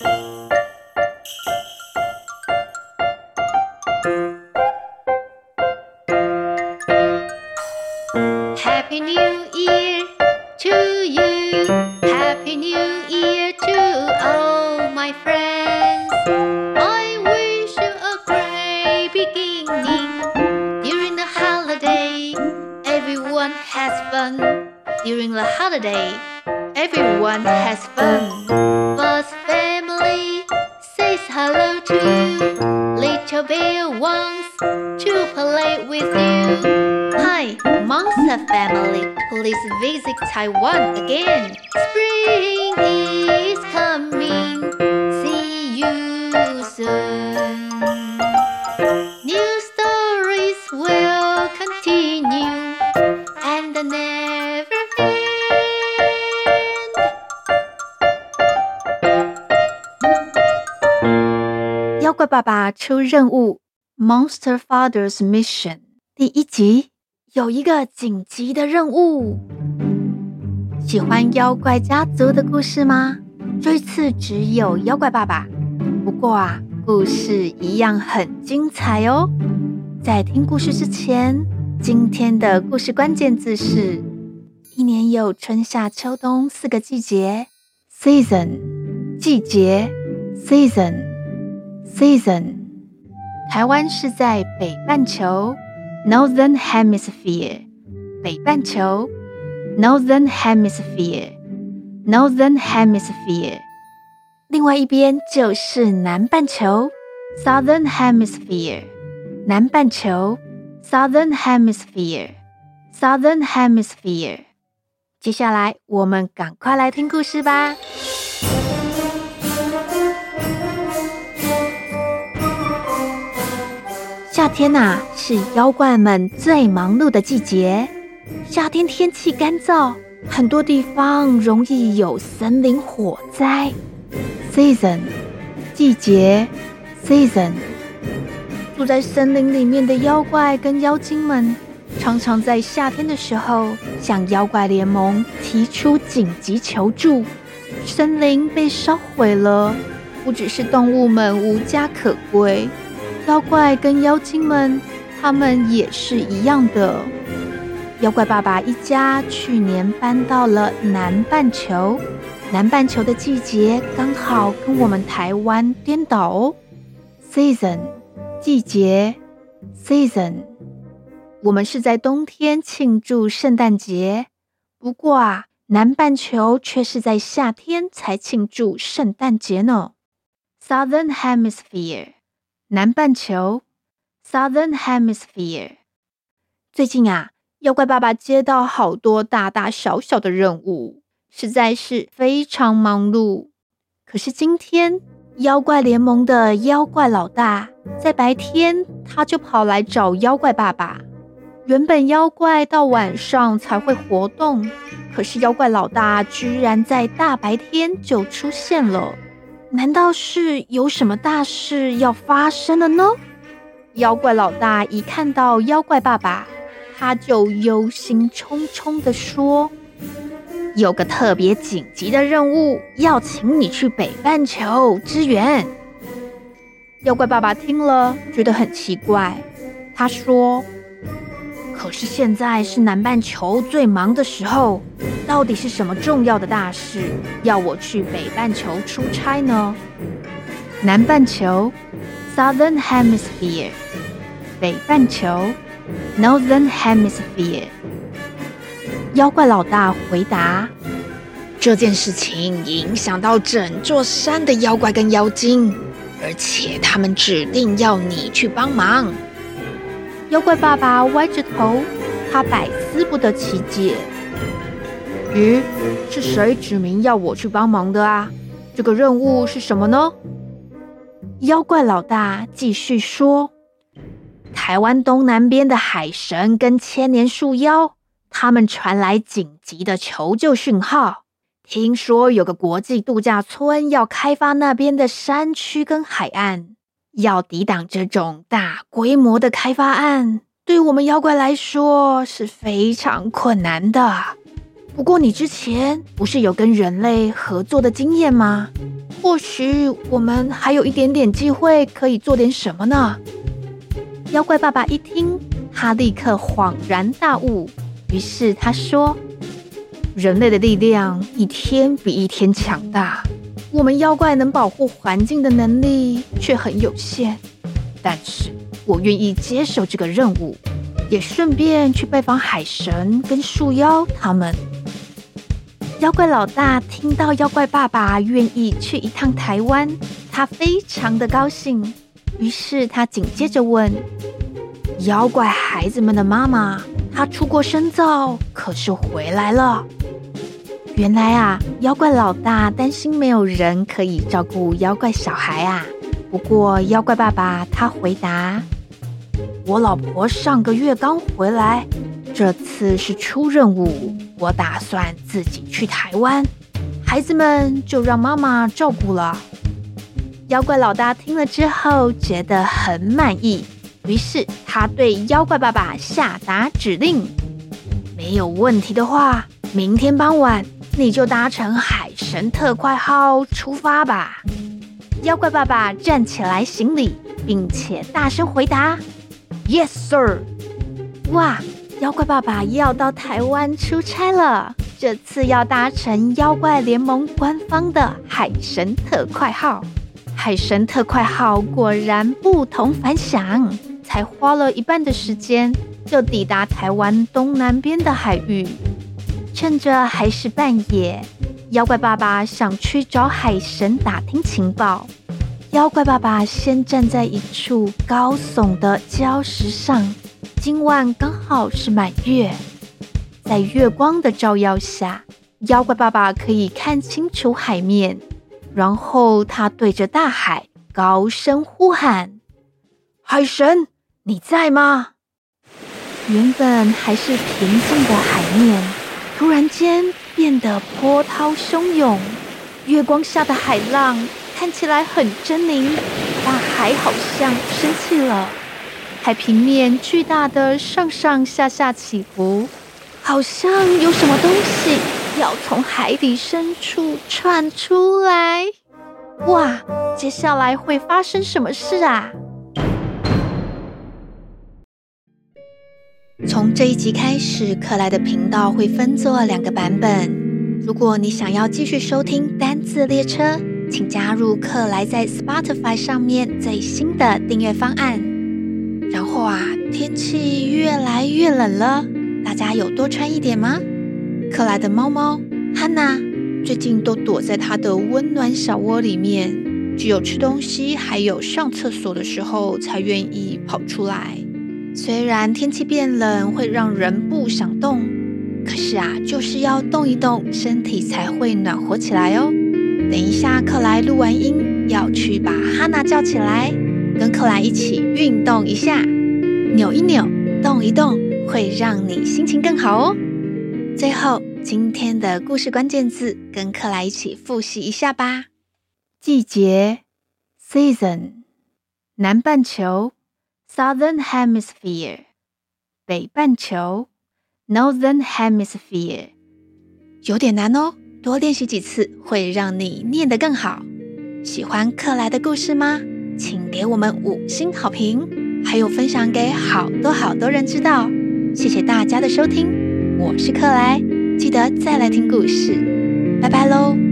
Happy New Year to you. Happy New Year to all my friends. I wish you a great beginning. During the holiday, everyone has fun. During the holiday, everyone has fun. wants to play with you. Hi, Monster Family. Please visit Taiwan again. Spring is coming. See you soon. New stories will continue and never end. 妖怪爸爸出任务 ，Monster Father's Mission 第一集有一个紧急的任务。喜欢妖怪家族的故事吗？这次只有妖怪爸爸，不过啊，故事一样很精彩哦。在听故事之前，今天的故事关键字是：一年有春夏秋冬四个季节，Season 季节，Season。Season，台湾是在北半球 （Northern Hemisphere）。北半球 （Northern Hemisphere），Northern Hemisphere。另外一边就是南半球 （Southern Hemisphere）。南半球 （Southern Hemisphere），Southern Hemisphere。接下来，我们赶快来听故事吧。天呐、啊，是妖怪们最忙碌的季节。夏天天气干燥，很多地方容易有森林火灾。Season，季节，Season。住在森林里面的妖怪跟妖精们，常常在夏天的时候向妖怪联盟提出紧急求助。森林被烧毁了，不只是动物们无家可归。妖怪跟妖精们，他们也是一样的。妖怪爸爸一家去年搬到了南半球，南半球的季节刚好跟我们台湾颠倒哦。Season，季节，Season。我们是在冬天庆祝圣诞节，不过啊，南半球却是在夏天才庆祝圣诞节呢。Southern Hemisphere。南半球，Southern Hemisphere。最近啊，妖怪爸爸接到好多大大小小的任务，实在是非常忙碌。可是今天，妖怪联盟的妖怪老大在白天他就跑来找妖怪爸爸。原本妖怪到晚上才会活动，可是妖怪老大居然在大白天就出现了。难道是有什么大事要发生了呢？妖怪老大一看到妖怪爸爸，他就忧心忡忡地说：“有个特别紧急的任务，要请你去北半球支援。”妖怪爸爸听了，觉得很奇怪，他说：“可是现在是南半球最忙的时候。”到底是什么重要的大事要我去北半球出差呢？南半球 （Southern Hemisphere），北半球 （Northern Hemisphere）。妖怪老大回答：“这件事情影响到整座山的妖怪跟妖精，而且他们指定要你去帮忙。”妖怪爸爸歪着头，他百思不得其解。咦，是谁指明要我去帮忙的啊？这个任务是什么呢？妖怪老大继续说：“台湾东南边的海神跟千年树妖，他们传来紧急的求救讯号。听说有个国际度假村要开发那边的山区跟海岸，要抵挡这种大规模的开发案，对我们妖怪来说是非常困难的。”不过，你之前不是有跟人类合作的经验吗？或许我们还有一点点机会可以做点什么呢？妖怪爸爸一听，他立刻恍然大悟。于是他说：“人类的力量一天比一天强大，我们妖怪能保护环境的能力却很有限。但是我愿意接受这个任务，也顺便去拜访海神跟树妖他们。”妖怪老大听到妖怪爸爸愿意去一趟台湾，他非常的高兴。于是他紧接着问：“妖怪孩子们的妈妈？”他出国深造，可是回来了。原来啊，妖怪老大担心没有人可以照顾妖怪小孩啊。不过妖怪爸爸他回答：“我老婆上个月刚回来，这次是出任务，我打算自己去台湾，孩子们就让妈妈照顾了。”妖怪老大听了之后觉得很满意。于是他对妖怪爸爸下达指令：没有问题的话，明天傍晚你就搭乘海神特快号出发吧。妖怪爸爸站起来行礼，并且大声回答：“Yes, sir。”哇，妖怪爸爸要到台湾出差了，这次要搭乘妖怪联盟官方的海神特快号。海神特快号果然不同凡响。才花了一半的时间，就抵达台湾东南边的海域。趁着还是半夜，妖怪爸爸想去找海神打听情报。妖怪爸爸先站在一处高耸的礁石上，今晚刚好是满月，在月光的照耀下，妖怪爸爸可以看清楚海面。然后他对着大海高声呼喊：“海神！”你在吗？原本还是平静的海面，突然间变得波涛汹涌。月光下的海浪看起来很狰狞，大海好像生气了。海平面巨大的上上下下起伏，好像有什么东西要从海底深处窜出来。哇，接下来会发生什么事啊？从这一集开始，克莱的频道会分作两个版本。如果你想要继续收听单字列车，请加入克莱在 Spotify 上面最新的订阅方案。然后啊，天气越来越冷了，大家有多穿一点吗？克莱的猫猫汉娜最近都躲在它的温暖小窝里面，只有吃东西还有上厕所的时候才愿意跑出来。虽然天气变冷会让人不想动，可是啊，就是要动一动，身体才会暖和起来哦。等一下，克莱录完音要去把哈娜叫起来，跟克莱一起运动一下，扭一扭，动一动，会让你心情更好哦。最后，今天的故事关键字，跟克莱一起复习一下吧：季节，season，南半球。Southern Hemisphere，北半球；Northern Hemisphere，有点难哦，多练习几次会让你念得更好。喜欢克莱的故事吗？请给我们五星好评，还有分享给好多好多人知道。谢谢大家的收听，我是克莱，记得再来听故事，拜拜喽。